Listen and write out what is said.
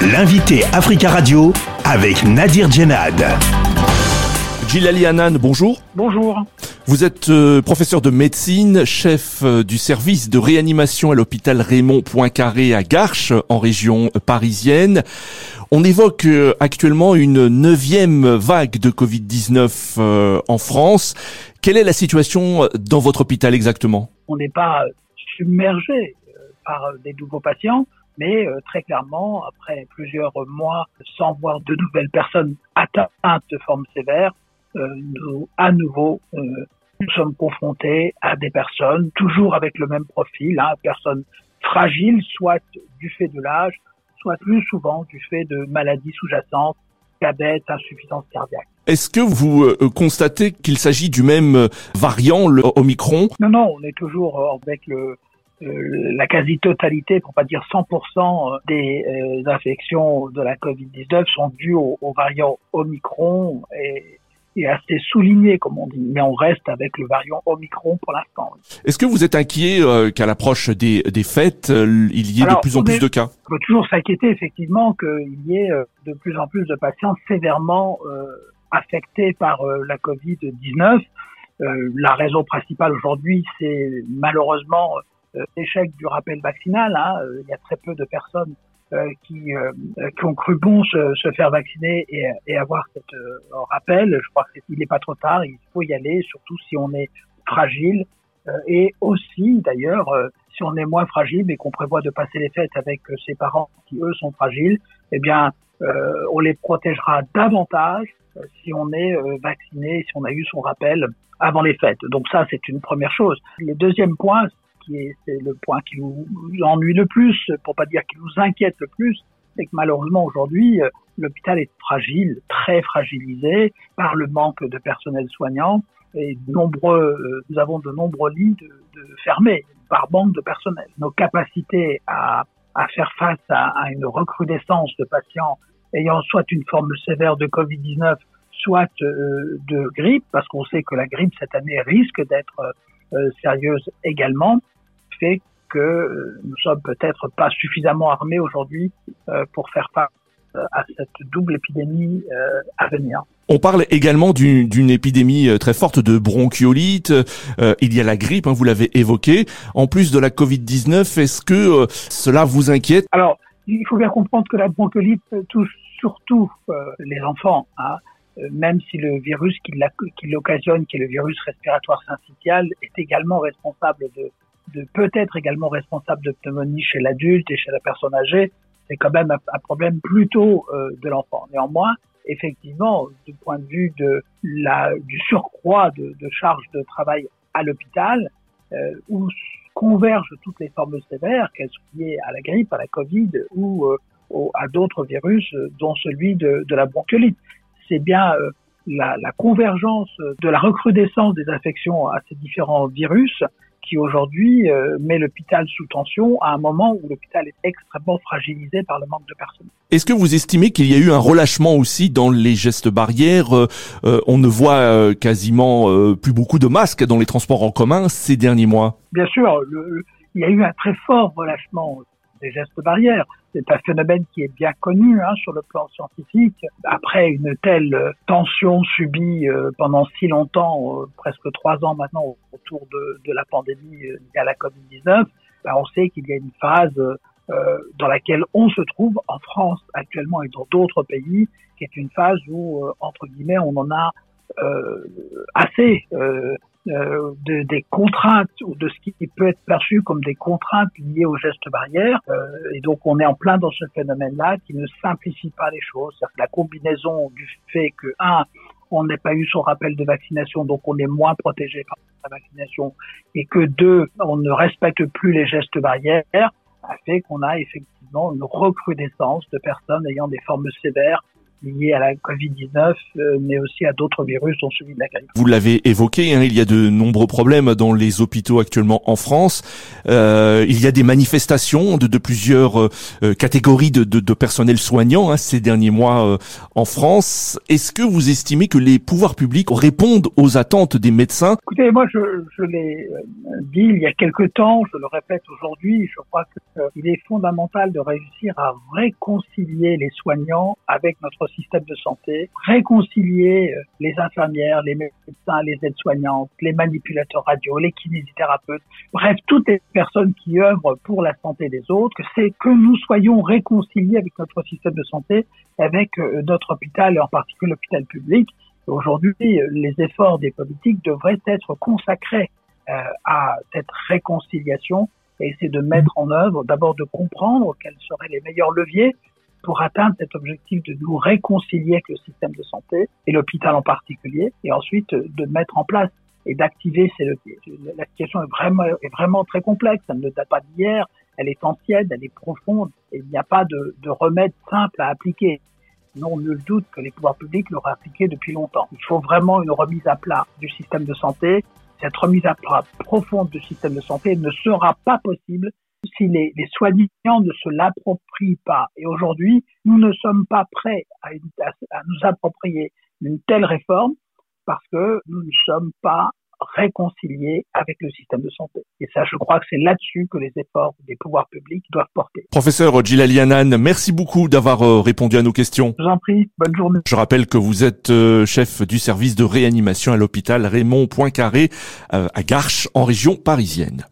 L'invité Africa Radio avec Nadir Djenad. Gilali Hanan, bonjour. Bonjour. Vous êtes euh, professeur de médecine, chef euh, du service de réanimation à l'hôpital Raymond Poincaré à Garches, en région parisienne. On évoque euh, actuellement une neuvième vague de Covid-19 en France. Quelle est la situation dans votre hôpital exactement? On n'est pas submergé par des nouveaux patients, mais très clairement, après plusieurs mois sans voir de nouvelles personnes atteintes de forme sévère, nous, à nouveau, nous sommes confrontés à des personnes toujours avec le même profil, hein, personnes fragiles, soit du fait de l'âge, soit plus souvent du fait de maladies sous-jacentes, diabète, insuffisance cardiaque. Est-ce que vous euh, constatez qu'il s'agit du même euh, variant, le Omicron? Non, non, on est toujours euh, avec le, la quasi-totalité, pour pas dire 100% des infections de la Covid-19 sont dues au, au variant Omicron et assez souligné, comme on dit, mais on reste avec le variant Omicron pour l'instant. Est-ce que vous êtes inquiet euh, qu'à l'approche des, des fêtes, euh, il y ait de plus en plus de cas? On peut toujours s'inquiéter effectivement qu'il y ait euh, de plus en plus de patients sévèrement affectés par la Covid-19. la raison principale aujourd'hui, c'est malheureusement l'échec du rappel vaccinal. Hein. Il y a très peu de personnes euh, qui, euh, qui ont cru bon se, se faire vacciner et, et avoir cette euh, rappel. Je crois qu'il n'est pas trop tard, il faut y aller, surtout si on est fragile. et aussi, d'ailleurs, si on est moins fragile mais qu'on prévoit de passer les fêtes avec ses parents qui, eux, sont fragiles, eh bien, on les protégera davantage si on est vacciné, si on a eu son rappel avant les fêtes. Donc ça, c'est une première chose. Le deuxième point, c'est le point qui nous ennuie le plus, pour pas dire qui nous inquiète le plus, c'est que malheureusement aujourd'hui, euh, l'hôpital est fragile, très fragilisé par le manque de personnel soignant et nombreux, euh, nous avons de nombreux lits de, fermés par manque de personnel. Nos capacités à, à faire face à, à, une recrudescence de patients ayant soit une forme sévère de Covid-19, soit euh, de grippe, parce qu'on sait que la grippe cette année risque d'être sérieuse également, fait que euh, nous sommes peut-être pas suffisamment armés aujourd'hui euh, pour faire face euh, à cette double épidémie à venir. On parle également d'une épidémie très forte de bronchiolite. il y a la grippe, hein, vous l'avez évoqué. En plus de la Covid-19, est-ce que cela vous inquiète? Alors, il faut bien comprendre que la bronchiolite touche surtout les enfants. Hein. Même si le virus qui l'occasionne, qui est le virus respiratoire syncytial, est également responsable de de peut-être également responsable de pneumonie chez l'adulte et chez la personne âgée, c'est quand même un, problème plutôt euh, de l'enfant. Néanmoins, effectivement, du point de vue de la, du surcroît de, de charge de travail à l'hôpital, euh, où convergent toutes les formes sévères, qu'elles soient liées à la grippe, à la Covid ou euh, à d'autres virus, dont celui de, de la bronchiolite. C'est bien euh, la, la, convergence de la recrudescence des infections à ces différents virus qui aujourd'hui euh, met l'hôpital sous tension à un moment où l'hôpital est extrêmement fragilisé par le manque de personnel. Est-ce que vous estimez qu'il y a eu un relâchement aussi dans les gestes barrières euh, euh, On ne voit quasiment plus beaucoup de masques dans les transports en commun ces derniers mois? Bien sûr, le, il y a eu un très fort relâchement des gestes barrières. C'est un phénomène qui est bien connu hein, sur le plan scientifique. Après une telle euh, tension subie euh, pendant si longtemps, euh, presque trois ans maintenant, autour de, la pandémie liée à la Covid-19, ben, on sait qu'il y a une phase dans laquelle on se trouve en France actuellement et dans d'autres pays, qui est une phase où, entre guillemets, on en a assez euh, de, des contraintes ou de ce qui peut être perçu comme des contraintes liées aux gestes barrières. Euh, et donc on est en plein dans ce phénomène-là qui ne simplifie pas les choses. La combinaison du fait que, un, on n'ait pas eu son rappel de vaccination, donc on est moins protégé par la vaccination, et que deux, on ne respecte plus les gestes barrières, a fait qu'on a effectivement une recrudescence de personnes ayant des formes sévères liées à la Covid-19, euh, mais aussi à d'autres virus, dont celui de la grippe. Vous l'avez évoqué, hein, il y a de nombreux problèmes dans les hôpitaux actuellement en France. Euh, il y a des manifestations de, de plusieurs euh, catégories de, de, de, personnel soignant hein, ces derniers mois euh, en France. Est-ce que vous estimez que les pouvoirs publics répondent aux attentes des médecins? Écoutez, moi je, je l'ai dit il y a quelque temps, je le répète aujourd'hui, je crois qu'il est fondamental de réussir à réconcilier les soignants avec notre système de santé, réconcilier euh, les infirmières, les médecins, les aides-soignantes, les manipulateurs radio, les kinésithérapeutes, bref, toutes les personnes qui œuvrent pour la santé des autres, c'est que nous soyons réconciliés avec notre système de santé, avec euh, notre hôpital et en particulier l'hôpital public. Aujourd'hui, les efforts des politiques devraient être consacrés euh, à cette réconciliation et essayer de mettre en œuvre, d'abord de comprendre quels seraient les meilleurs leviers pour atteindre cet objectif de nous réconcilier avec le système de santé et l'hôpital en particulier, et ensuite de mettre en place et d'activer ces leviers. La situation est vraiment, très complexe, ça ne date pas d'hier, elle est ancienne, elle est profonde, et il n'y a pas de, de remède simple à appliquer. Non, nul doute que les pouvoirs publics l'auraient appliqué depuis longtemps. Il faut vraiment une remise à plat du système de santé. Cette remise à plat profonde du système de santé ne sera pas possible si les, les soignants ne se l'approprient pas. Et aujourd'hui, nous ne sommes pas prêts à, à, nous approprier une telle réforme parce que nous ne sommes pas réconciliés avec le système de santé. Et ça, je crois que c'est là-dessus que les efforts des pouvoirs publics doivent porter. Professeur Gilalianan, merci beaucoup d'avoir euh, répondu à nos questions. Je vous en prie, bonne journée. Je rappelle que vous êtes euh, chef du service de réanimation à l'hôpital Raymond Poincaré euh, à Garches, en région parisienne.